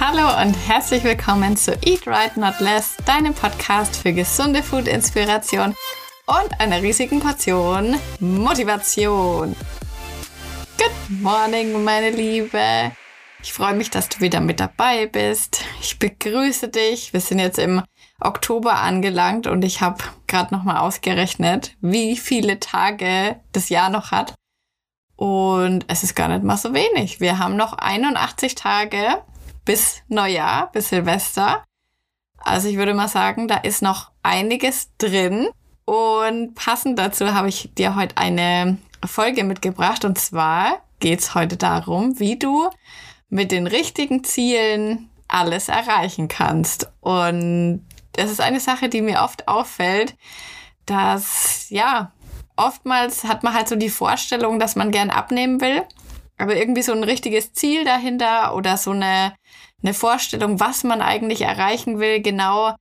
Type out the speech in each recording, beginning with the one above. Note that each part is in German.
Hallo und herzlich willkommen zu Eat Right Not Less, deinem Podcast für gesunde Food-Inspiration und einer riesigen Portion Motivation. Good morning, meine Liebe. Ich freue mich, dass du wieder mit dabei bist. Ich begrüße dich. Wir sind jetzt im Oktober angelangt und ich habe gerade nochmal ausgerechnet, wie viele Tage das Jahr noch hat. Und es ist gar nicht mal so wenig. Wir haben noch 81 Tage bis Neujahr, bis Silvester. Also ich würde mal sagen, da ist noch einiges drin. Und passend dazu habe ich dir heute eine Folge mitgebracht. Und zwar geht es heute darum, wie du mit den richtigen Zielen alles erreichen kannst. Und das ist eine Sache, die mir oft auffällt, dass, ja, oftmals hat man halt so die Vorstellung, dass man gern abnehmen will, aber irgendwie so ein richtiges Ziel dahinter oder so eine, eine Vorstellung, was man eigentlich erreichen will, genau,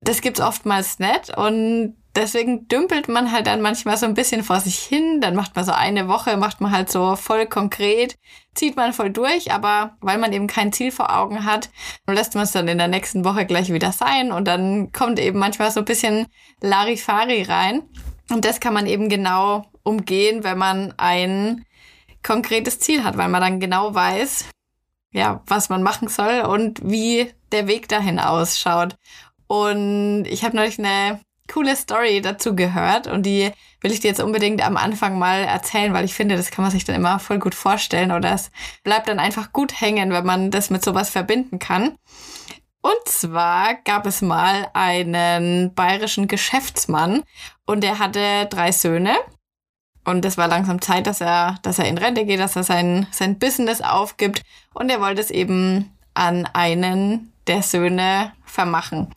das gibt's oftmals nicht. Und deswegen dümpelt man halt dann manchmal so ein bisschen vor sich hin. Dann macht man so eine Woche, macht man halt so voll konkret, zieht man voll durch, aber weil man eben kein Ziel vor Augen hat, lässt man es dann in der nächsten Woche gleich wieder sein und dann kommt eben manchmal so ein bisschen Larifari rein. Und das kann man eben genau umgehen, wenn man ein konkretes Ziel hat, weil man dann genau weiß, ja, was man machen soll und wie der Weg dahin ausschaut. Und ich habe neulich eine coole Story dazu gehört und die will ich dir jetzt unbedingt am Anfang mal erzählen, weil ich finde, das kann man sich dann immer voll gut vorstellen oder es bleibt dann einfach gut hängen, wenn man das mit sowas verbinden kann. Und zwar gab es mal einen bayerischen Geschäftsmann und der hatte drei Söhne. Und es war langsam Zeit, dass er, dass er in Rente geht, dass er sein, sein Business aufgibt. Und er wollte es eben an einen der Söhne vermachen.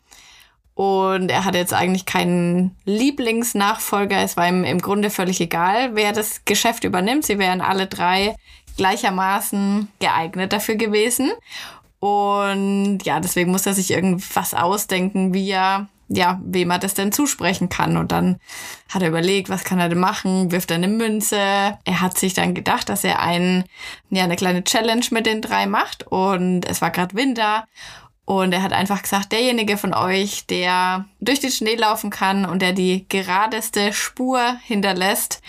Und er hatte jetzt eigentlich keinen Lieblingsnachfolger. Es war ihm im Grunde völlig egal, wer das Geschäft übernimmt. Sie wären alle drei gleichermaßen geeignet dafür gewesen. Und ja, deswegen muss er sich irgendwas ausdenken, wie er, ja, wem er das denn zusprechen kann. Und dann hat er überlegt, was kann er denn machen? Wirft er eine Münze? Er hat sich dann gedacht, dass er ein, ja, eine kleine Challenge mit den drei macht. Und es war gerade Winter. Und er hat einfach gesagt, derjenige von euch, der durch den Schnee laufen kann und der die geradeste Spur hinterlässt,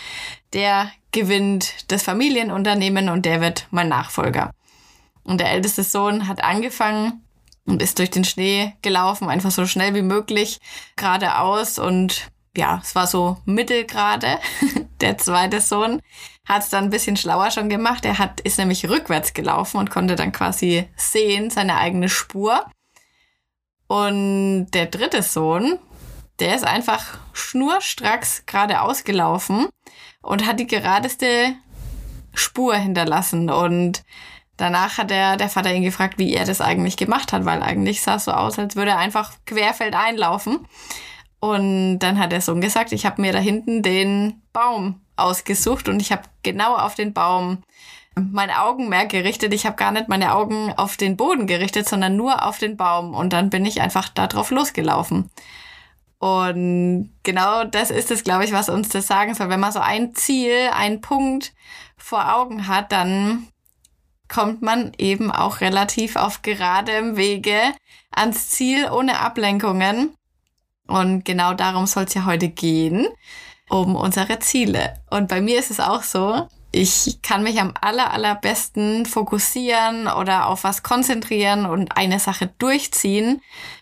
der gewinnt das Familienunternehmen und der wird mein Nachfolger. Und der älteste Sohn hat angefangen und ist durch den Schnee gelaufen, einfach so schnell wie möglich, geradeaus und ja, es war so mittelgrade. der zweite Sohn hat es dann ein bisschen schlauer schon gemacht. Er hat, ist nämlich rückwärts gelaufen und konnte dann quasi sehen, seine eigene Spur. Und der dritte Sohn, der ist einfach schnurstracks geradeaus gelaufen und hat die geradeste Spur hinterlassen. Und danach hat der, der Vater ihn gefragt, wie er das eigentlich gemacht hat, weil eigentlich sah es so aus, als würde er einfach querfeld einlaufen. Und dann hat der Sohn gesagt, ich habe mir da hinten den Baum ausgesucht und ich habe genau auf den Baum mein Augenmerk gerichtet. Ich habe gar nicht meine Augen auf den Boden gerichtet, sondern nur auf den Baum. Und dann bin ich einfach da drauf losgelaufen. Und genau das ist es, glaube ich, was uns das sagen soll. Wenn man so ein Ziel, einen Punkt vor Augen hat, dann kommt man eben auch relativ auf geradem Wege ans Ziel ohne Ablenkungen. Und genau darum soll es ja heute gehen, um unsere Ziele. Und bei mir ist es auch so, ich kann mich am aller, allerbesten fokussieren oder auf was konzentrieren und eine Sache durchziehen,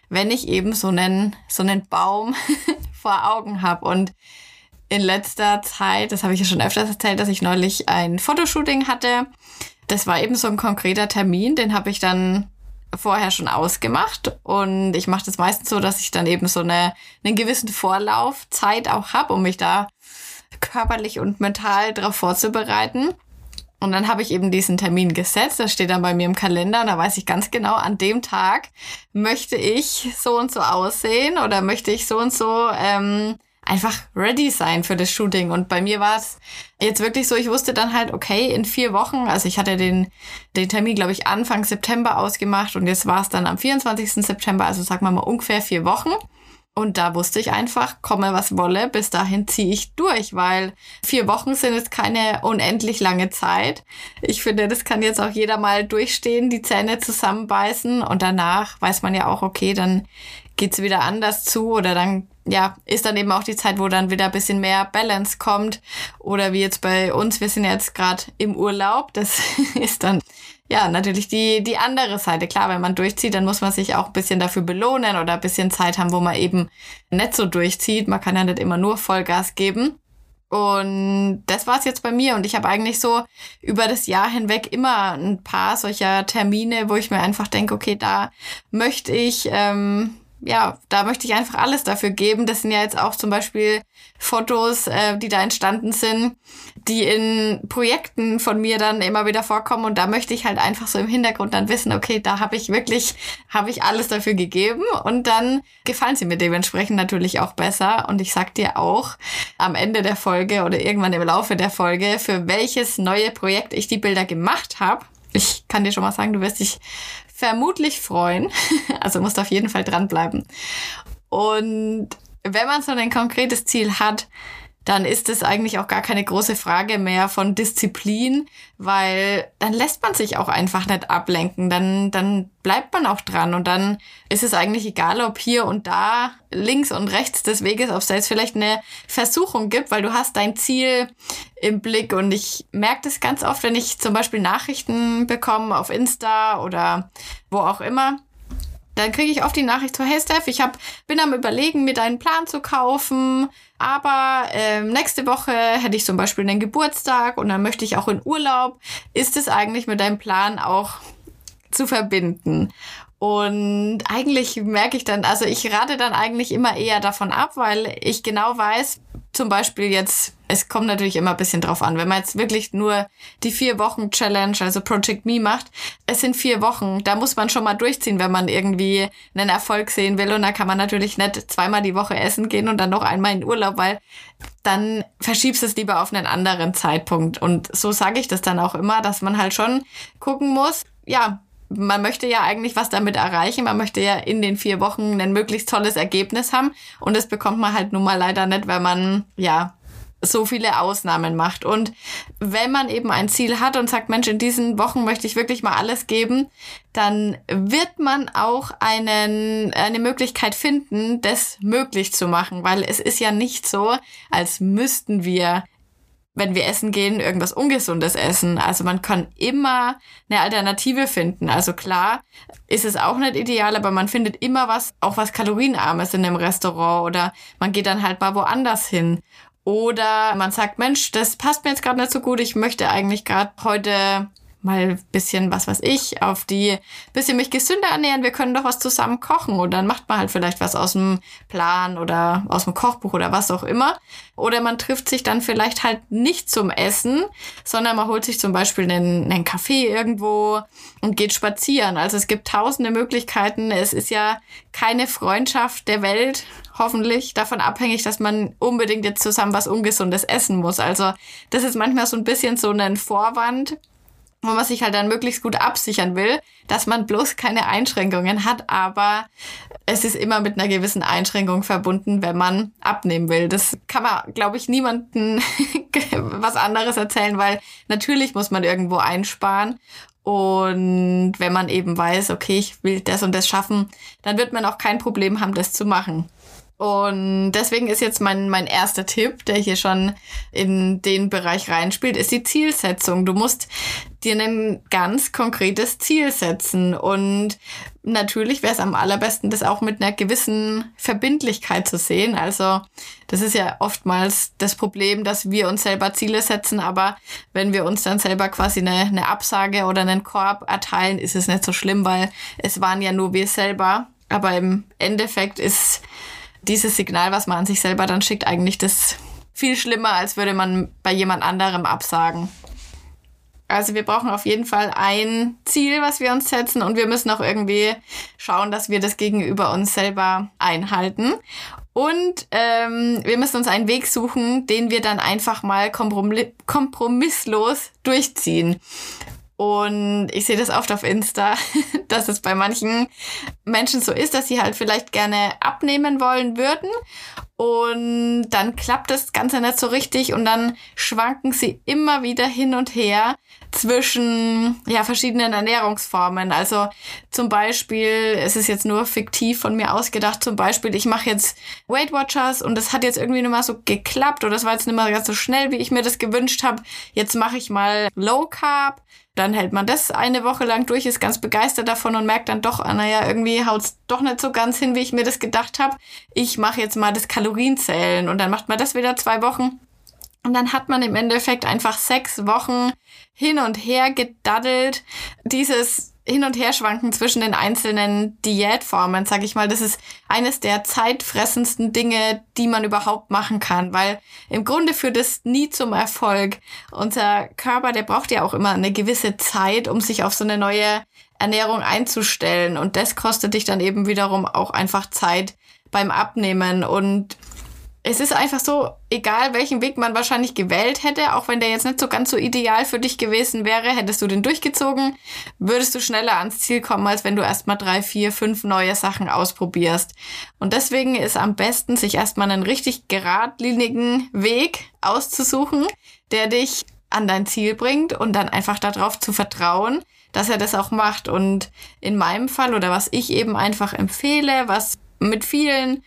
wenn ich eben so einen, so einen Baum vor Augen habe. Und in letzter Zeit, das habe ich ja schon öfters erzählt, dass ich neulich ein Fotoshooting hatte. Das war eben so ein konkreter Termin, den habe ich dann vorher schon ausgemacht. Und ich mache das meistens so, dass ich dann eben so eine, einen gewissen Vorlaufzeit auch habe, um mich da körperlich und mental darauf vorzubereiten. Und dann habe ich eben diesen Termin gesetzt, das steht dann bei mir im Kalender. Und da weiß ich ganz genau, an dem Tag möchte ich so und so aussehen oder möchte ich so und so ähm, einfach ready sein für das Shooting. Und bei mir war es jetzt wirklich so, ich wusste dann halt, okay, in vier Wochen, also ich hatte den, den Termin, glaube ich, Anfang September ausgemacht und jetzt war es dann am 24. September, also sagen wir mal ungefähr vier Wochen. Und da wusste ich einfach, komme was wolle, bis dahin ziehe ich durch, weil vier Wochen sind jetzt keine unendlich lange Zeit. Ich finde, das kann jetzt auch jeder mal durchstehen, die Zähne zusammenbeißen und danach weiß man ja auch, okay, dann geht's wieder anders zu oder dann ja, ist dann eben auch die Zeit, wo dann wieder ein bisschen mehr Balance kommt. Oder wie jetzt bei uns, wir sind jetzt gerade im Urlaub. Das ist dann ja natürlich die, die andere Seite. Klar, wenn man durchzieht, dann muss man sich auch ein bisschen dafür belohnen oder ein bisschen Zeit haben, wo man eben nicht so durchzieht. Man kann ja nicht immer nur Vollgas geben. Und das war's jetzt bei mir. Und ich habe eigentlich so über das Jahr hinweg immer ein paar solcher Termine, wo ich mir einfach denke, okay, da möchte ich ähm, ja, da möchte ich einfach alles dafür geben. Das sind ja jetzt auch zum Beispiel Fotos, äh, die da entstanden sind, die in Projekten von mir dann immer wieder vorkommen. Und da möchte ich halt einfach so im Hintergrund dann wissen, okay, da habe ich wirklich, habe ich alles dafür gegeben. Und dann gefallen sie mir dementsprechend natürlich auch besser. Und ich sag dir auch am Ende der Folge oder irgendwann im Laufe der Folge, für welches neue Projekt ich die Bilder gemacht habe. Ich kann dir schon mal sagen, du wirst dich vermutlich freuen. Also musst auf jeden Fall dranbleiben. Und wenn man so ein konkretes Ziel hat, dann ist es eigentlich auch gar keine große Frage mehr von Disziplin, weil dann lässt man sich auch einfach nicht ablenken. Dann, dann bleibt man auch dran und dann ist es eigentlich egal, ob hier und da links und rechts des Weges, ob es vielleicht eine Versuchung gibt, weil du hast dein Ziel im Blick und ich merke das ganz oft, wenn ich zum Beispiel Nachrichten bekomme auf Insta oder wo auch immer dann kriege ich oft die Nachricht so, hey Steph, ich hab, bin am überlegen, mir deinen Plan zu kaufen, aber ähm, nächste Woche hätte ich zum Beispiel einen Geburtstag und dann möchte ich auch in Urlaub. Ist es eigentlich mit deinem Plan auch zu verbinden? Und eigentlich merke ich dann, also ich rate dann eigentlich immer eher davon ab, weil ich genau weiß, zum Beispiel jetzt, es kommt natürlich immer ein bisschen drauf an, wenn man jetzt wirklich nur die vier Wochen Challenge, also Project Me macht, es sind vier Wochen, da muss man schon mal durchziehen, wenn man irgendwie einen Erfolg sehen will. Und da kann man natürlich nicht zweimal die Woche essen gehen und dann noch einmal in Urlaub, weil dann verschiebst es lieber auf einen anderen Zeitpunkt. Und so sage ich das dann auch immer, dass man halt schon gucken muss, ja, man möchte ja eigentlich was damit erreichen. Man möchte ja in den vier Wochen ein möglichst tolles Ergebnis haben. Und das bekommt man halt nun mal leider nicht, weil man, ja, so viele Ausnahmen macht. Und wenn man eben ein Ziel hat und sagt, Mensch, in diesen Wochen möchte ich wirklich mal alles geben, dann wird man auch einen, eine Möglichkeit finden, das möglich zu machen, weil es ist ja nicht so, als müssten wir wenn wir essen gehen, irgendwas Ungesundes essen. Also man kann immer eine Alternative finden. Also klar ist es auch nicht ideal, aber man findet immer was, auch was Kalorienarmes in einem Restaurant oder man geht dann halt mal woanders hin. Oder man sagt, Mensch, das passt mir jetzt gerade nicht so gut. Ich möchte eigentlich gerade heute mal bisschen, was weiß ich, auf die bisschen mich gesünder ernähren, wir können doch was zusammen kochen und dann macht man halt vielleicht was aus dem Plan oder aus dem Kochbuch oder was auch immer. Oder man trifft sich dann vielleicht halt nicht zum Essen, sondern man holt sich zum Beispiel einen, einen Kaffee irgendwo und geht spazieren. Also es gibt tausende Möglichkeiten. Es ist ja keine Freundschaft der Welt, hoffentlich, davon abhängig, dass man unbedingt jetzt zusammen was Ungesundes essen muss. Also das ist manchmal so ein bisschen so ein Vorwand, wo man sich halt dann möglichst gut absichern will, dass man bloß keine Einschränkungen hat, aber es ist immer mit einer gewissen Einschränkung verbunden, wenn man abnehmen will. Das kann man, glaube ich, niemanden was anderes erzählen, weil natürlich muss man irgendwo einsparen. Und wenn man eben weiß, okay, ich will das und das schaffen, dann wird man auch kein Problem haben, das zu machen. Und deswegen ist jetzt mein, mein erster Tipp, der hier schon in den Bereich reinspielt, ist die Zielsetzung. Du musst dir ein ganz konkretes Ziel setzen. Und natürlich wäre es am allerbesten, das auch mit einer gewissen Verbindlichkeit zu sehen. Also das ist ja oftmals das Problem, dass wir uns selber Ziele setzen, aber wenn wir uns dann selber quasi eine, eine Absage oder einen Korb erteilen, ist es nicht so schlimm, weil es waren ja nur wir selber. Aber im Endeffekt ist dieses Signal, was man an sich selber dann schickt, eigentlich das viel schlimmer, als würde man bei jemand anderem absagen. Also wir brauchen auf jeden Fall ein Ziel, was wir uns setzen und wir müssen auch irgendwie schauen, dass wir das gegenüber uns selber einhalten. Und ähm, wir müssen uns einen Weg suchen, den wir dann einfach mal kompromisslos durchziehen. Und ich sehe das oft auf Insta, dass es bei manchen Menschen so ist, dass sie halt vielleicht gerne abnehmen wollen würden. Und dann klappt das Ganze nicht so richtig und dann schwanken sie immer wieder hin und her zwischen ja, verschiedenen Ernährungsformen. Also zum Beispiel, es ist jetzt nur fiktiv von mir ausgedacht, zum Beispiel, ich mache jetzt Weight Watchers und das hat jetzt irgendwie nicht mal so geklappt oder das war jetzt nicht mal ganz so schnell, wie ich mir das gewünscht habe. Jetzt mache ich mal Low Carb dann hält man das eine Woche lang durch, ist ganz begeistert davon und merkt dann doch, ah, naja, irgendwie haut's doch nicht so ganz hin, wie ich mir das gedacht habe. Ich mache jetzt mal das Kalorienzählen und dann macht man das wieder zwei Wochen. Und dann hat man im Endeffekt einfach sechs Wochen hin und her gedaddelt. Dieses hin und her schwanken zwischen den einzelnen Diätformen, sag ich mal, das ist eines der zeitfressendsten Dinge, die man überhaupt machen kann, weil im Grunde führt es nie zum Erfolg. Unser Körper, der braucht ja auch immer eine gewisse Zeit, um sich auf so eine neue Ernährung einzustellen und das kostet dich dann eben wiederum auch einfach Zeit beim Abnehmen und es ist einfach so, egal welchen Weg man wahrscheinlich gewählt hätte, auch wenn der jetzt nicht so ganz so ideal für dich gewesen wäre, hättest du den durchgezogen, würdest du schneller ans Ziel kommen, als wenn du erstmal drei, vier, fünf neue Sachen ausprobierst. Und deswegen ist am besten, sich erstmal einen richtig geradlinigen Weg auszusuchen, der dich an dein Ziel bringt und dann einfach darauf zu vertrauen, dass er das auch macht. Und in meinem Fall oder was ich eben einfach empfehle, was mit vielen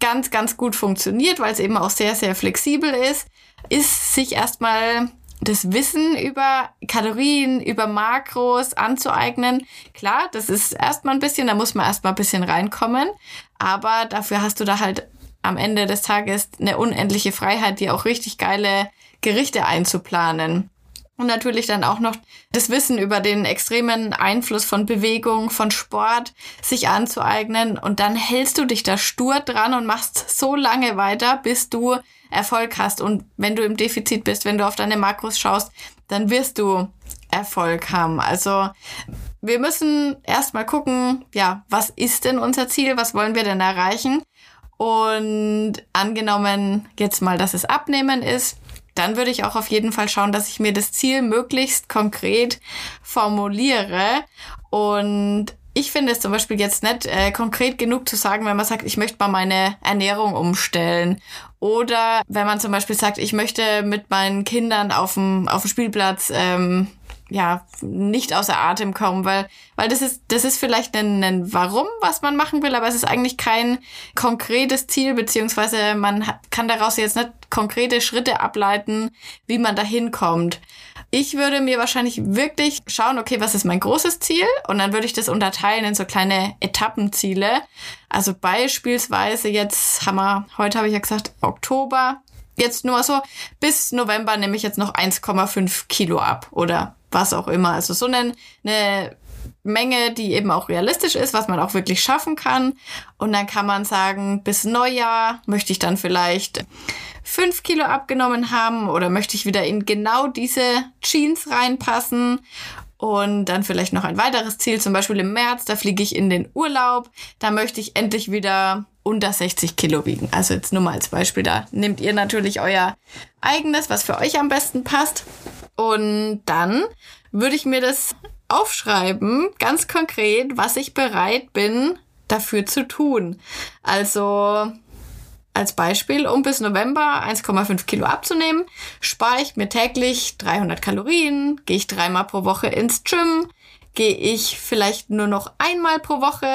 ganz, ganz gut funktioniert, weil es eben auch sehr, sehr flexibel ist, ist sich erstmal das Wissen über Kalorien, über Makros anzueignen. Klar, das ist erstmal ein bisschen, da muss man erstmal ein bisschen reinkommen, aber dafür hast du da halt am Ende des Tages eine unendliche Freiheit, dir auch richtig geile Gerichte einzuplanen. Und natürlich dann auch noch das Wissen über den extremen Einfluss von Bewegung, von Sport sich anzueignen. Und dann hältst du dich da stur dran und machst so lange weiter, bis du Erfolg hast. Und wenn du im Defizit bist, wenn du auf deine Makros schaust, dann wirst du Erfolg haben. Also wir müssen erstmal gucken, ja, was ist denn unser Ziel? Was wollen wir denn erreichen? Und angenommen jetzt mal, dass es Abnehmen ist, dann würde ich auch auf jeden Fall schauen, dass ich mir das Ziel möglichst konkret formuliere. Und ich finde es zum Beispiel jetzt nicht äh, konkret genug zu sagen, wenn man sagt, ich möchte mal meine Ernährung umstellen. Oder wenn man zum Beispiel sagt, ich möchte mit meinen Kindern auf dem, auf dem Spielplatz ähm, ja, nicht außer Atem kommen, weil, weil das ist, das ist vielleicht ein, ein Warum, was man machen will, aber es ist eigentlich kein konkretes Ziel, beziehungsweise man kann daraus jetzt nicht konkrete Schritte ableiten, wie man dahin kommt. Ich würde mir wahrscheinlich wirklich schauen, okay, was ist mein großes Ziel? Und dann würde ich das unterteilen in so kleine Etappenziele. Also beispielsweise jetzt haben wir, heute habe ich ja gesagt, Oktober. Jetzt nur so, bis November nehme ich jetzt noch 1,5 Kilo ab oder was auch immer. Also so eine, eine Menge, die eben auch realistisch ist, was man auch wirklich schaffen kann. Und dann kann man sagen, bis Neujahr möchte ich dann vielleicht fünf Kilo abgenommen haben oder möchte ich wieder in genau diese Jeans reinpassen. Und dann vielleicht noch ein weiteres Ziel, zum Beispiel im März, da fliege ich in den Urlaub. Da möchte ich endlich wieder unter 60 Kilo wiegen. Also jetzt nur mal als Beispiel, da nehmt ihr natürlich euer eigenes, was für euch am besten passt. Und dann würde ich mir das aufschreiben, ganz konkret, was ich bereit bin, dafür zu tun. Also als Beispiel, um bis November 1,5 Kilo abzunehmen, spare ich mir täglich 300 Kalorien, gehe ich dreimal pro Woche ins Gym, gehe ich vielleicht nur noch einmal pro Woche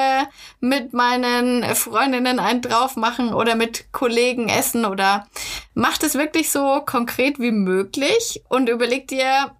mit meinen Freundinnen einen drauf machen oder mit Kollegen essen oder macht es wirklich so konkret wie möglich und überleg dir,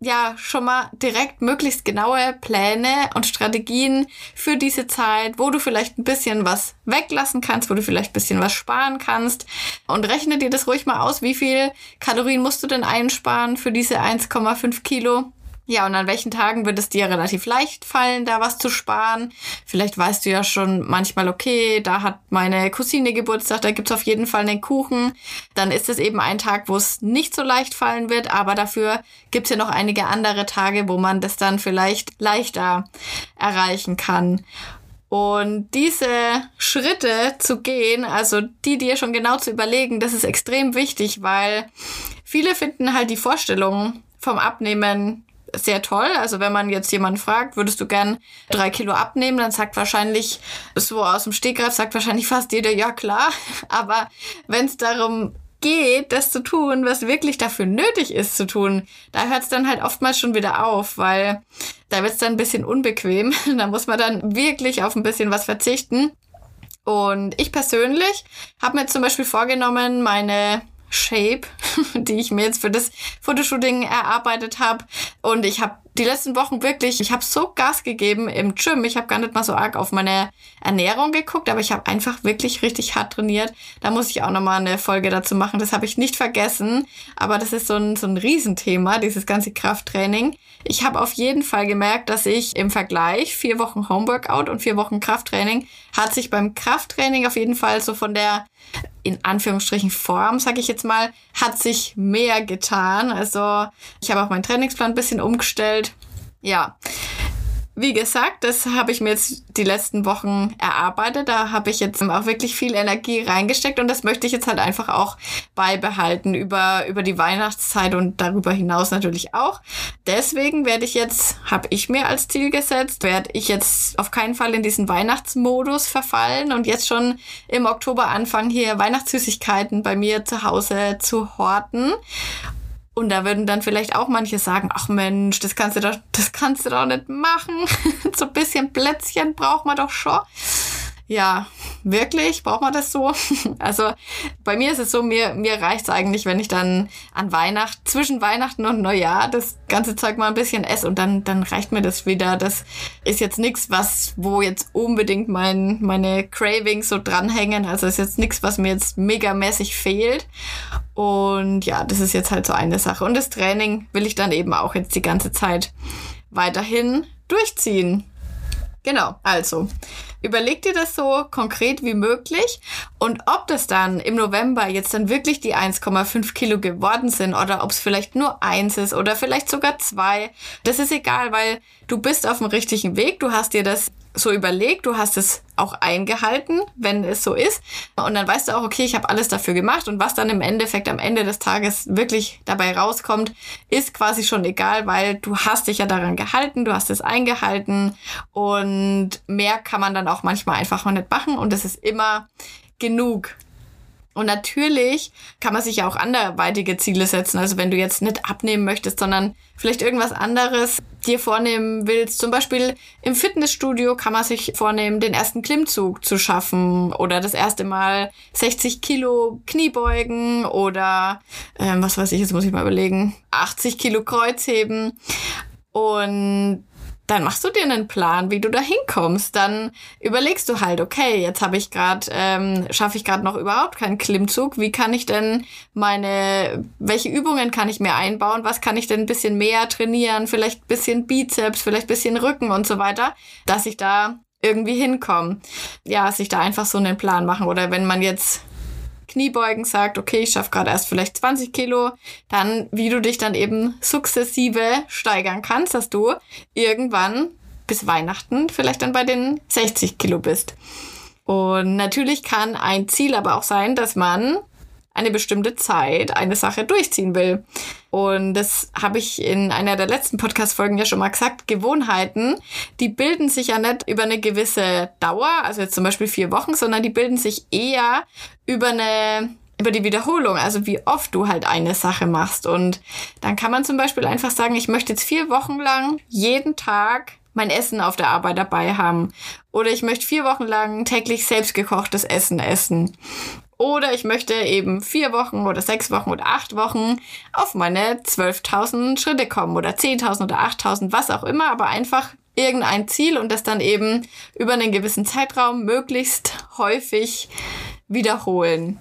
ja schon mal direkt möglichst genaue Pläne und Strategien für diese Zeit, wo du vielleicht ein bisschen was weglassen kannst, wo du vielleicht ein bisschen was sparen kannst. Und rechne dir das ruhig mal aus, wie viel Kalorien musst du denn einsparen für diese 1,5 Kilo ja, und an welchen Tagen wird es dir relativ leicht fallen, da was zu sparen? Vielleicht weißt du ja schon manchmal, okay, da hat meine Cousine Geburtstag, da gibt's auf jeden Fall einen Kuchen. Dann ist es eben ein Tag, wo es nicht so leicht fallen wird, aber dafür gibt's ja noch einige andere Tage, wo man das dann vielleicht leichter erreichen kann. Und diese Schritte zu gehen, also die dir schon genau zu überlegen, das ist extrem wichtig, weil viele finden halt die Vorstellung vom Abnehmen sehr toll. Also wenn man jetzt jemanden fragt, würdest du gern drei Kilo abnehmen, dann sagt wahrscheinlich, so aus dem Stegreif sagt wahrscheinlich fast jeder, ja klar. Aber wenn es darum geht, das zu tun, was wirklich dafür nötig ist zu tun, da hört es dann halt oftmals schon wieder auf, weil da wird es dann ein bisschen unbequem. da muss man dann wirklich auf ein bisschen was verzichten. Und ich persönlich habe mir zum Beispiel vorgenommen, meine Shape, die ich mir jetzt für das Fotoshooting erarbeitet habe. Und ich habe die letzten Wochen wirklich, ich habe so Gas gegeben im Gym. Ich habe gar nicht mal so arg auf meine Ernährung geguckt, aber ich habe einfach wirklich richtig hart trainiert. Da muss ich auch nochmal eine Folge dazu machen. Das habe ich nicht vergessen. Aber das ist so ein, so ein Riesenthema, dieses ganze Krafttraining. Ich habe auf jeden Fall gemerkt, dass ich im Vergleich vier Wochen Homeworkout und vier Wochen Krafttraining hat sich beim Krafttraining auf jeden Fall so von der in Anführungsstrichen Form, sage ich jetzt mal, hat sich mehr getan. Also ich habe auch meinen Trainingsplan ein bisschen umgestellt. Ja, wie gesagt, das habe ich mir jetzt die letzten Wochen erarbeitet. Da habe ich jetzt auch wirklich viel Energie reingesteckt und das möchte ich jetzt halt einfach auch beibehalten über, über die Weihnachtszeit und darüber hinaus natürlich auch. Deswegen werde ich jetzt, habe ich mir als Ziel gesetzt, werde ich jetzt auf keinen Fall in diesen Weihnachtsmodus verfallen und jetzt schon im Oktober anfangen, hier Weihnachtssüßigkeiten bei mir zu Hause zu horten. Und da würden dann vielleicht auch manche sagen, ach Mensch, das kannst du doch, das kannst du doch nicht machen. so ein bisschen Plätzchen braucht man doch schon. Ja, wirklich? Braucht man das so? Also bei mir ist es so, mir, mir reicht's eigentlich, wenn ich dann an Weihnachten, zwischen Weihnachten und Neujahr das ganze Zeug mal ein bisschen esse und dann, dann reicht mir das wieder. Das ist jetzt nichts, was, wo jetzt unbedingt mein, meine Cravings so dranhängen. Also ist jetzt nichts, was mir jetzt megamäßig fehlt. Und ja, das ist jetzt halt so eine Sache. Und das Training will ich dann eben auch jetzt die ganze Zeit weiterhin durchziehen. Genau, also überleg dir das so konkret wie möglich und ob das dann im November jetzt dann wirklich die 1,5 Kilo geworden sind oder ob es vielleicht nur eins ist oder vielleicht sogar zwei, das ist egal, weil du bist auf dem richtigen Weg, du hast dir das so überlegt, du hast es auch eingehalten, wenn es so ist. Und dann weißt du auch, okay, ich habe alles dafür gemacht und was dann im Endeffekt am Ende des Tages wirklich dabei rauskommt, ist quasi schon egal, weil du hast dich ja daran gehalten, du hast es eingehalten und mehr kann man dann auch manchmal einfach nicht machen und es ist immer genug. Und natürlich kann man sich ja auch anderweitige Ziele setzen. Also wenn du jetzt nicht abnehmen möchtest, sondern vielleicht irgendwas anderes dir vornehmen willst. Zum Beispiel im Fitnessstudio kann man sich vornehmen, den ersten Klimmzug zu schaffen oder das erste Mal 60 Kilo Kniebeugen oder ähm, was weiß ich, jetzt muss ich mal überlegen, 80 Kilo Kreuzheben. Und dann machst du dir einen Plan, wie du da hinkommst. Dann überlegst du halt, okay, jetzt habe ich gerade, ähm, schaffe ich gerade noch überhaupt keinen Klimmzug. Wie kann ich denn meine, welche Übungen kann ich mir einbauen? Was kann ich denn ein bisschen mehr trainieren? Vielleicht ein bisschen Bizeps, vielleicht ein bisschen Rücken und so weiter, dass ich da irgendwie hinkomme. Ja, sich da einfach so einen Plan machen. Oder wenn man jetzt Kniebeugen sagt, okay, ich schaffe gerade erst vielleicht 20 Kilo, dann wie du dich dann eben sukzessive steigern kannst, dass du irgendwann bis Weihnachten vielleicht dann bei den 60 Kilo bist. Und natürlich kann ein Ziel aber auch sein, dass man eine bestimmte Zeit eine Sache durchziehen will. Und das habe ich in einer der letzten Podcast-Folgen ja schon mal gesagt. Gewohnheiten, die bilden sich ja nicht über eine gewisse Dauer, also jetzt zum Beispiel vier Wochen, sondern die bilden sich eher über eine über die Wiederholung, also wie oft du halt eine Sache machst. Und dann kann man zum Beispiel einfach sagen, ich möchte jetzt vier Wochen lang jeden Tag mein Essen auf der Arbeit dabei haben. Oder ich möchte vier Wochen lang täglich selbstgekochtes Essen essen. Oder ich möchte eben vier Wochen oder sechs Wochen oder acht Wochen auf meine 12.000 Schritte kommen oder 10.000 oder 8.000, was auch immer, aber einfach irgendein Ziel und das dann eben über einen gewissen Zeitraum möglichst häufig wiederholen.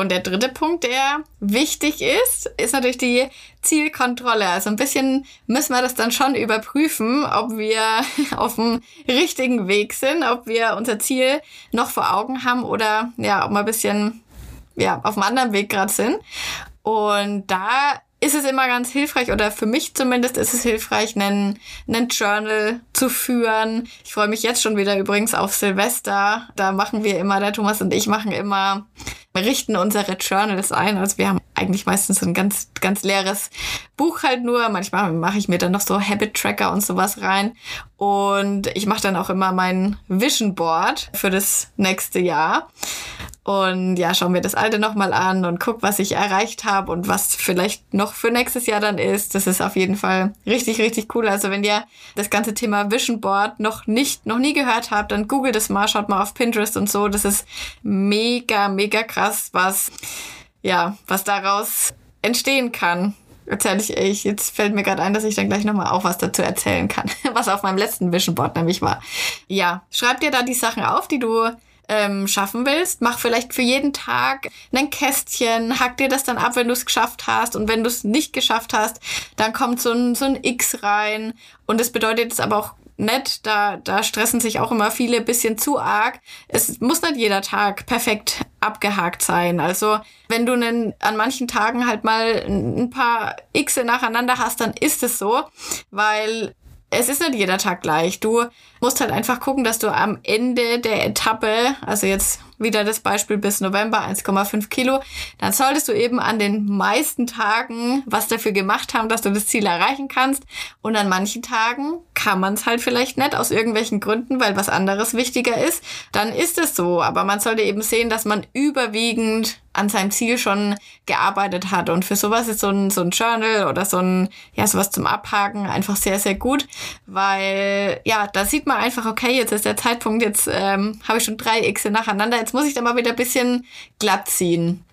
Und der dritte Punkt, der wichtig ist, ist natürlich die Zielkontrolle. Also ein bisschen müssen wir das dann schon überprüfen, ob wir auf dem richtigen Weg sind, ob wir unser Ziel noch vor Augen haben oder ja, ob wir ein bisschen ja, auf einem anderen Weg gerade sind. Und da ist es immer ganz hilfreich, oder für mich zumindest ist es hilfreich, einen, einen Journal zu führen. Ich freue mich jetzt schon wieder übrigens auf Silvester. Da machen wir immer, der Thomas und ich machen immer, richten unsere Journals ein. Also wir haben eigentlich meistens ein ganz, ganz leeres Buch halt nur. Manchmal mache ich mir dann noch so Habit Tracker und sowas rein. Und ich mache dann auch immer mein Vision Board für das nächste Jahr. Und ja, schauen wir das alte nochmal an und guck, was ich erreicht habe und was vielleicht noch für nächstes Jahr dann ist. Das ist auf jeden Fall richtig, richtig cool. Also wenn ihr das ganze Thema Vision Board noch nicht, noch nie gehört habt, dann googelt es mal, schaut mal auf Pinterest und so. Das ist mega, mega krass, was, ja, was daraus entstehen kann erzähle ich, ich, jetzt fällt mir gerade ein, dass ich dann gleich nochmal auch was dazu erzählen kann, was auf meinem letzten Vision Board nämlich war. Ja, schreib dir da die Sachen auf, die du ähm, schaffen willst, mach vielleicht für jeden Tag ein Kästchen, hack dir das dann ab, wenn du es geschafft hast. Und wenn du es nicht geschafft hast, dann kommt so ein, so ein X rein. Und das bedeutet jetzt aber auch nett, da, da stressen sich auch immer viele bisschen zu arg. Es muss nicht jeder Tag perfekt abgehakt sein. Also wenn du einen, an manchen Tagen halt mal ein paar X nacheinander hast, dann ist es so, weil es ist nicht jeder Tag gleich. Du musst halt einfach gucken, dass du am Ende der Etappe, also jetzt wieder das Beispiel bis November 1,5 Kilo, dann solltest du eben an den meisten Tagen was dafür gemacht haben, dass du das Ziel erreichen kannst. Und an manchen Tagen kann man es halt vielleicht nicht aus irgendwelchen Gründen, weil was anderes wichtiger ist. Dann ist es so. Aber man sollte eben sehen, dass man überwiegend an seinem Ziel schon gearbeitet hat. Und für sowas ist so ein, so ein Journal oder so ein, ja, sowas zum Abhaken einfach sehr, sehr gut, weil, ja, da sieht man einfach, okay, jetzt ist der Zeitpunkt, jetzt ähm, habe ich schon drei X nacheinander, jetzt muss ich da mal wieder ein bisschen glatt ziehen.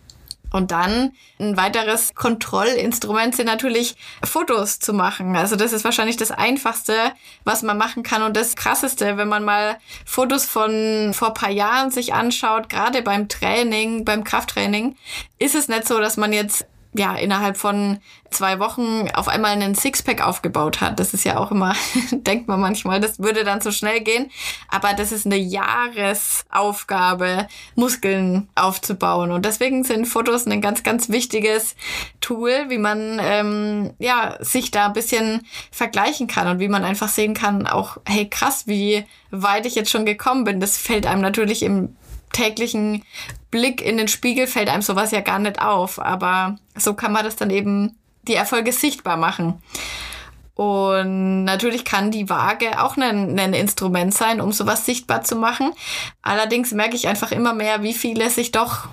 Und dann ein weiteres Kontrollinstrument sind natürlich Fotos zu machen. Also das ist wahrscheinlich das Einfachste, was man machen kann und das Krasseste, wenn man mal Fotos von vor paar Jahren sich anschaut, gerade beim Training, beim Krafttraining, ist es nicht so, dass man jetzt ja, innerhalb von zwei Wochen auf einmal einen Sixpack aufgebaut hat. Das ist ja auch immer, denkt man manchmal, das würde dann so schnell gehen. Aber das ist eine Jahresaufgabe, Muskeln aufzubauen. Und deswegen sind Fotos ein ganz, ganz wichtiges Tool, wie man ähm, ja sich da ein bisschen vergleichen kann und wie man einfach sehen kann, auch, hey krass, wie weit ich jetzt schon gekommen bin. Das fällt einem natürlich im täglichen Blick in den Spiegel fällt einem sowas ja gar nicht auf. Aber so kann man das dann eben die Erfolge sichtbar machen. Und natürlich kann die Waage auch ein, ein Instrument sein, um sowas sichtbar zu machen. Allerdings merke ich einfach immer mehr, wie viele sich doch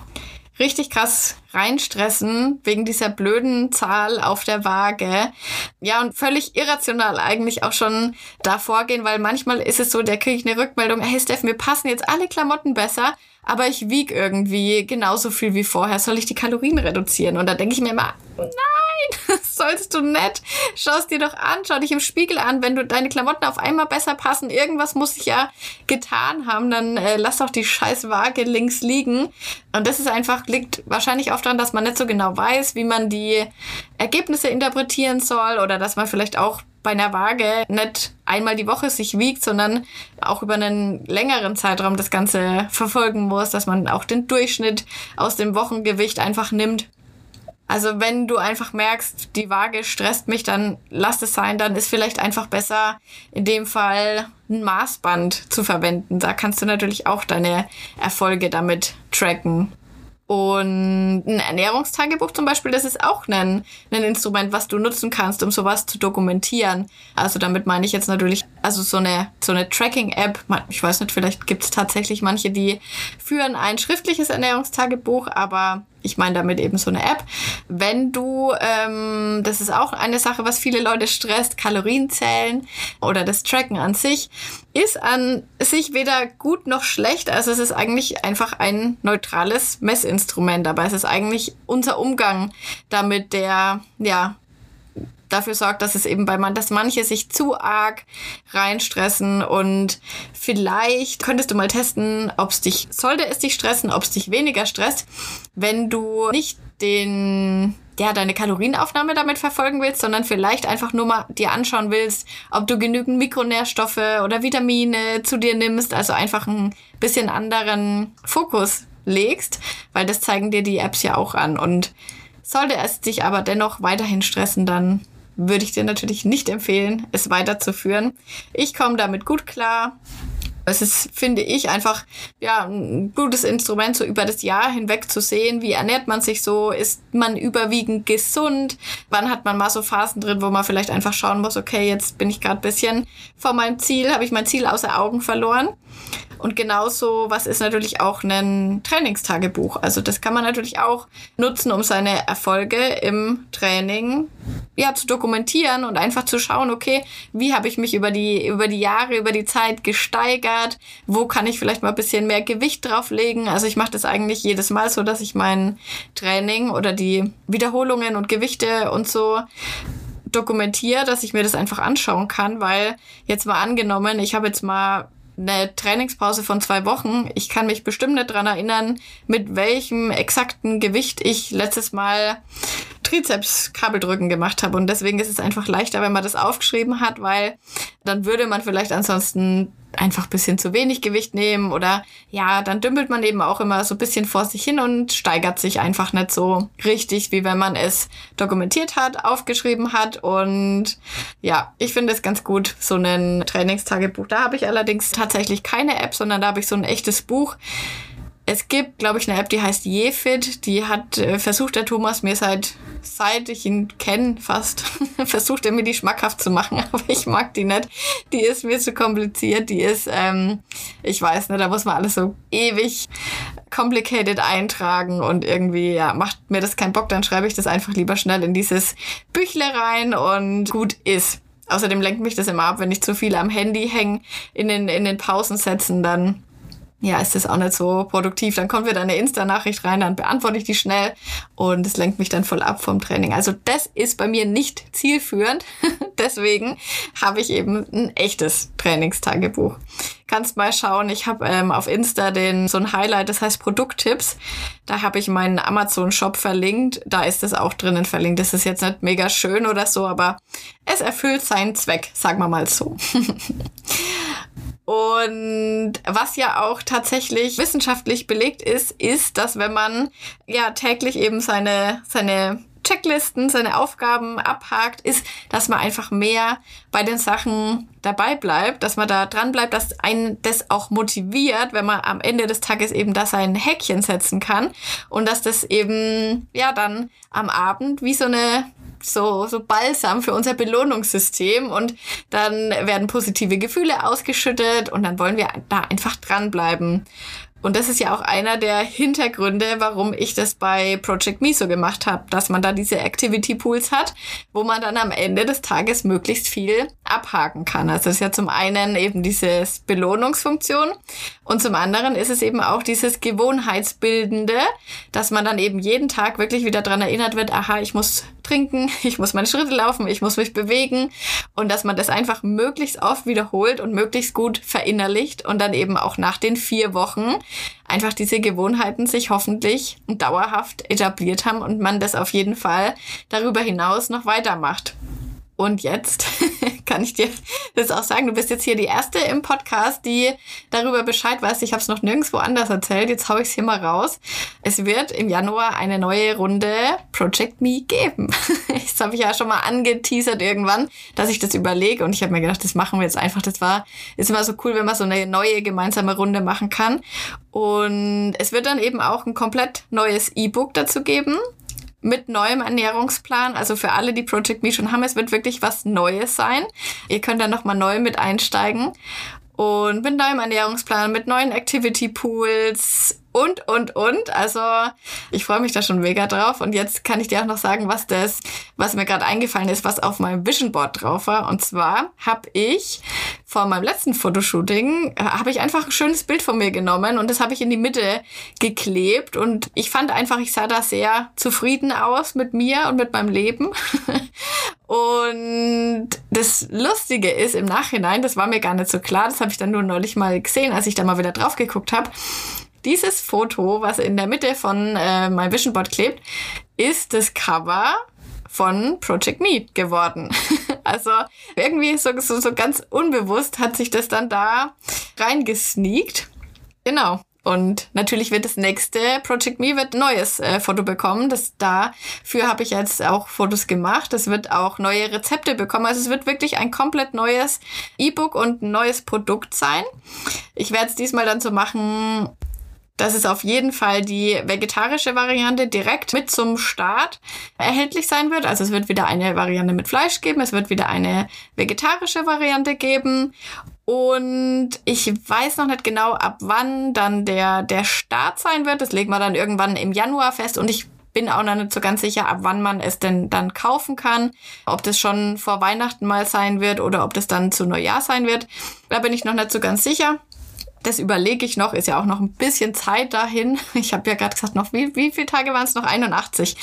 richtig krass reinstressen wegen dieser blöden Zahl auf der Waage. Ja, und völlig irrational eigentlich auch schon da vorgehen, weil manchmal ist es so, der kriege ich eine Rückmeldung, hey Steff, mir passen jetzt alle Klamotten besser, aber ich wiege irgendwie genauso viel wie vorher. Soll ich die Kalorien reduzieren? Und da denke ich mir immer, nein, das sollst du nicht. Schau es dir doch an, schau dich im Spiegel an. Wenn du deine Klamotten auf einmal besser passen, irgendwas muss ich ja getan haben, dann äh, lass doch die scheiß Waage links liegen. Und das ist einfach, liegt wahrscheinlich oft daran, dass man nicht so genau weiß, wie man die Ergebnisse interpretieren soll oder dass man vielleicht auch bei einer Waage nicht einmal die Woche sich wiegt, sondern auch über einen längeren Zeitraum das Ganze verfolgen muss, dass man auch den Durchschnitt aus dem Wochengewicht einfach nimmt. Also wenn du einfach merkst, die Waage stresst mich, dann lass es sein, dann ist vielleicht einfach besser in dem Fall ein Maßband zu verwenden. Da kannst du natürlich auch deine Erfolge damit tracken. Und ein Ernährungstagebuch zum Beispiel, das ist auch ein, ein Instrument, was du nutzen kannst, um sowas zu dokumentieren. Also damit meine ich jetzt natürlich, also so eine, so eine Tracking-App. Ich weiß nicht, vielleicht gibt es tatsächlich manche, die führen ein schriftliches Ernährungstagebuch, aber ich meine damit eben so eine App. Wenn du, ähm, das ist auch eine Sache, was viele Leute stresst, Kalorien zählen oder das Tracken an sich, ist an sich weder gut noch schlecht. Also es ist eigentlich einfach ein neutrales Messinstrument, aber es ist eigentlich unser Umgang damit, der, ja, dafür sorgt, dass es eben bei man, dass manche sich zu arg reinstressen und vielleicht könntest du mal testen, ob es dich, sollte es dich stressen, ob es dich weniger stresst, wenn du nicht den ja, deine Kalorienaufnahme damit verfolgen willst, sondern vielleicht einfach nur mal dir anschauen willst, ob du genügend Mikronährstoffe oder Vitamine zu dir nimmst, also einfach ein bisschen anderen Fokus legst, weil das zeigen dir die Apps ja auch an. Und Sollte es dich aber dennoch weiterhin stressen, dann würde ich dir natürlich nicht empfehlen, es weiterzuführen. Ich komme damit gut klar. Es ist, finde ich, einfach ja ein gutes Instrument, so über das Jahr hinweg zu sehen, wie ernährt man sich so, ist man überwiegend gesund, wann hat man mal so Phasen drin, wo man vielleicht einfach schauen muss, okay, jetzt bin ich gerade bisschen vor meinem Ziel, habe ich mein Ziel außer Augen verloren. Und genauso, was ist natürlich auch ein Trainingstagebuch. Also das kann man natürlich auch nutzen, um seine Erfolge im Training ja zu dokumentieren und einfach zu schauen, okay, wie habe ich mich über die über die Jahre, über die Zeit gesteigert? Wo kann ich vielleicht mal ein bisschen mehr Gewicht drauflegen? Also ich mache das eigentlich jedes Mal so, dass ich mein Training oder die Wiederholungen und Gewichte und so dokumentiere, dass ich mir das einfach anschauen kann, weil jetzt mal angenommen, ich habe jetzt mal eine Trainingspause von zwei Wochen. Ich kann mich bestimmt nicht dran erinnern, mit welchem exakten Gewicht ich letztes Mal Trizeps-Kabeldrücken gemacht habe. Und deswegen ist es einfach leichter, wenn man das aufgeschrieben hat, weil dann würde man vielleicht ansonsten einfach bisschen zu wenig Gewicht nehmen oder ja, dann dümpelt man eben auch immer so ein bisschen vor sich hin und steigert sich einfach nicht so richtig, wie wenn man es dokumentiert hat, aufgeschrieben hat und ja, ich finde es ganz gut, so ein Trainingstagebuch. Da habe ich allerdings tatsächlich keine App, sondern da habe ich so ein echtes Buch es gibt, glaube ich, eine App, die heißt Jefit. Die hat äh, versucht der Thomas mir seit seit ich ihn kenne fast versucht er mir die schmackhaft zu machen, aber ich mag die nicht. Die ist mir zu kompliziert. Die ist, ähm, ich weiß nicht, da muss man alles so ewig complicated eintragen und irgendwie ja macht mir das keinen Bock. Dann schreibe ich das einfach lieber schnell in dieses Büchle rein und gut ist. Außerdem lenkt mich das immer ab, wenn ich zu viel am Handy hänge in den in den Pausensätzen, dann ja, ist das auch nicht so produktiv. Dann kommt wieder eine Insta-Nachricht rein, dann beantworte ich die schnell und es lenkt mich dann voll ab vom Training. Also das ist bei mir nicht zielführend. Deswegen habe ich eben ein echtes Trainingstagebuch. Kannst mal schauen, ich habe ähm, auf Insta den so ein Highlight, das heißt Produkttipps. Da habe ich meinen Amazon-Shop verlinkt. Da ist es auch drinnen verlinkt. Das ist jetzt nicht mega schön oder so, aber es erfüllt seinen Zweck, sagen wir mal so. Und was ja auch tatsächlich wissenschaftlich belegt ist, ist, dass wenn man ja täglich eben seine, seine Checklisten, seine Aufgaben abhakt, ist, dass man einfach mehr bei den Sachen dabei bleibt, dass man da dran bleibt, dass einen das auch motiviert, wenn man am Ende des Tages eben da sein Häkchen setzen kann und dass das eben ja dann am Abend wie so eine so, so Balsam für unser Belohnungssystem und dann werden positive Gefühle ausgeschüttet und dann wollen wir da einfach dranbleiben. Und das ist ja auch einer der Hintergründe, warum ich das bei Project Miso gemacht habe, dass man da diese Activity Pools hat, wo man dann am Ende des Tages möglichst viel abhaken kann. Also es ist ja zum einen eben dieses Belohnungsfunktion und zum anderen ist es eben auch dieses Gewohnheitsbildende, dass man dann eben jeden Tag wirklich wieder dran erinnert wird, aha, ich muss trinken, ich muss meine Schritte laufen, ich muss mich bewegen und dass man das einfach möglichst oft wiederholt und möglichst gut verinnerlicht und dann eben auch nach den vier Wochen einfach diese Gewohnheiten sich hoffentlich dauerhaft etabliert haben und man das auf jeden Fall darüber hinaus noch weitermacht. Und jetzt kann ich dir das auch sagen. Du bist jetzt hier die erste im Podcast, die darüber Bescheid weiß. Ich habe es noch nirgendwo anders erzählt. Jetzt hau ich es hier mal raus. Es wird im Januar eine neue Runde Project Me geben. Das habe ich ja schon mal angeteasert irgendwann, dass ich das überlege. Und ich habe mir gedacht, das machen wir jetzt einfach. Das war ist immer so cool, wenn man so eine neue gemeinsame Runde machen kann. Und es wird dann eben auch ein komplett neues E-Book dazu geben mit neuem Ernährungsplan. Also für alle, die Project Me schon haben, es wird wirklich was Neues sein. Ihr könnt dann nochmal neu mit einsteigen. Und mit neuem Ernährungsplan, mit neuen Activity Pools und, und, und. Also ich freue mich da schon mega drauf. Und jetzt kann ich dir auch noch sagen, was das, was mir gerade eingefallen ist, was auf meinem Vision Board drauf war. Und zwar habe ich vor meinem letzten Fotoshooting, äh, habe ich einfach ein schönes Bild von mir genommen und das habe ich in die Mitte geklebt. Und ich fand einfach, ich sah da sehr zufrieden aus mit mir und mit meinem Leben. Und das Lustige ist im Nachhinein, das war mir gar nicht so klar, das habe ich dann nur neulich mal gesehen, als ich da mal wieder drauf geguckt habe. Dieses Foto, was in der Mitte von äh, meinem Vision Board klebt, ist das Cover von Project Me geworden. also irgendwie so, so, so ganz unbewusst hat sich das dann da reingesneakt. Genau. Und natürlich wird das nächste Project Me wird neues äh, Foto bekommen. Das dafür habe ich jetzt auch Fotos gemacht. Es wird auch neue Rezepte bekommen. Also es wird wirklich ein komplett neues E-Book und ein neues Produkt sein. Ich werde es diesmal dann so machen, dass es auf jeden Fall die vegetarische Variante direkt mit zum Start erhältlich sein wird. Also es wird wieder eine Variante mit Fleisch geben, es wird wieder eine vegetarische Variante geben und ich weiß noch nicht genau, ab wann dann der, der Start sein wird. Das legen wir dann irgendwann im Januar fest. Und ich bin auch noch nicht so ganz sicher, ab wann man es denn dann kaufen kann. Ob das schon vor Weihnachten mal sein wird oder ob das dann zu Neujahr sein wird. Da bin ich noch nicht so ganz sicher. Das überlege ich noch, ist ja auch noch ein bisschen Zeit dahin. Ich habe ja gerade gesagt, noch wie, wie viele Tage waren es noch? 81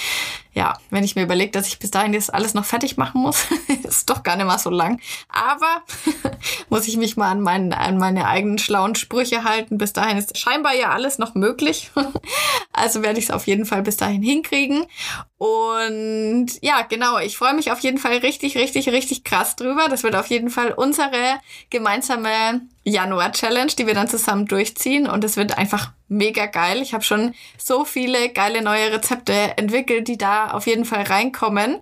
ja, wenn ich mir überlege, dass ich bis dahin jetzt alles noch fertig machen muss, ist doch gar nicht mal so lang. Aber muss ich mich mal an, meinen, an meine eigenen schlauen Sprüche halten. Bis dahin ist scheinbar ja alles noch möglich. also werde ich es auf jeden Fall bis dahin hinkriegen. Und ja, genau, ich freue mich auf jeden Fall richtig, richtig, richtig krass drüber. Das wird auf jeden Fall unsere gemeinsame Januar-Challenge, die wir dann zusammen durchziehen. Und es wird einfach mega geil. Ich habe schon so viele geile neue Rezepte entwickelt, die da auf jeden Fall reinkommen.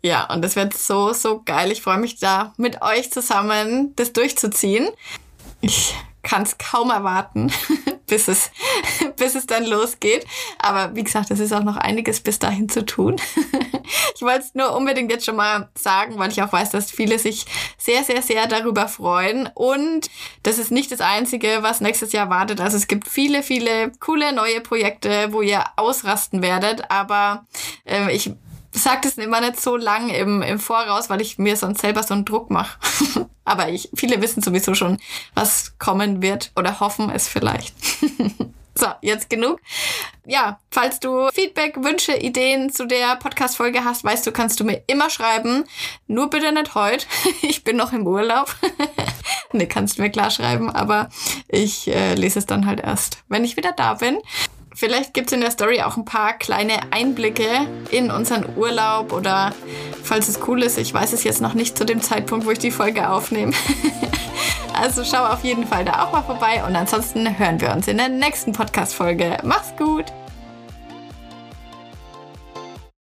Ja, und das wird so, so geil. Ich freue mich da mit euch zusammen das durchzuziehen. Ich kann es kaum erwarten, bis es, bis es dann losgeht. Aber wie gesagt, es ist auch noch einiges bis dahin zu tun. ich wollte es nur unbedingt jetzt schon mal sagen, weil ich auch weiß, dass viele sich sehr, sehr, sehr darüber freuen. Und das ist nicht das Einzige, was nächstes Jahr wartet. Also es gibt viele, viele coole neue Projekte, wo ihr ausrasten werdet. Aber äh, ich sage das immer nicht so lang im, im Voraus, weil ich mir sonst selber so einen Druck mache. Aber ich, viele wissen sowieso schon, was kommen wird oder hoffen es vielleicht. So, jetzt genug. Ja, falls du Feedback, Wünsche, Ideen zu der Podcast-Folge hast, weißt du, kannst du mir immer schreiben. Nur bitte nicht heute. Ich bin noch im Urlaub. nee, kannst du mir klar schreiben, aber ich äh, lese es dann halt erst, wenn ich wieder da bin. Vielleicht gibt es in der Story auch ein paar kleine Einblicke in unseren Urlaub oder falls es cool ist, ich weiß es jetzt noch nicht zu dem Zeitpunkt, wo ich die Folge aufnehme. also schau auf jeden Fall da auch mal vorbei und ansonsten hören wir uns in der nächsten Podcast-Folge. Mach's gut!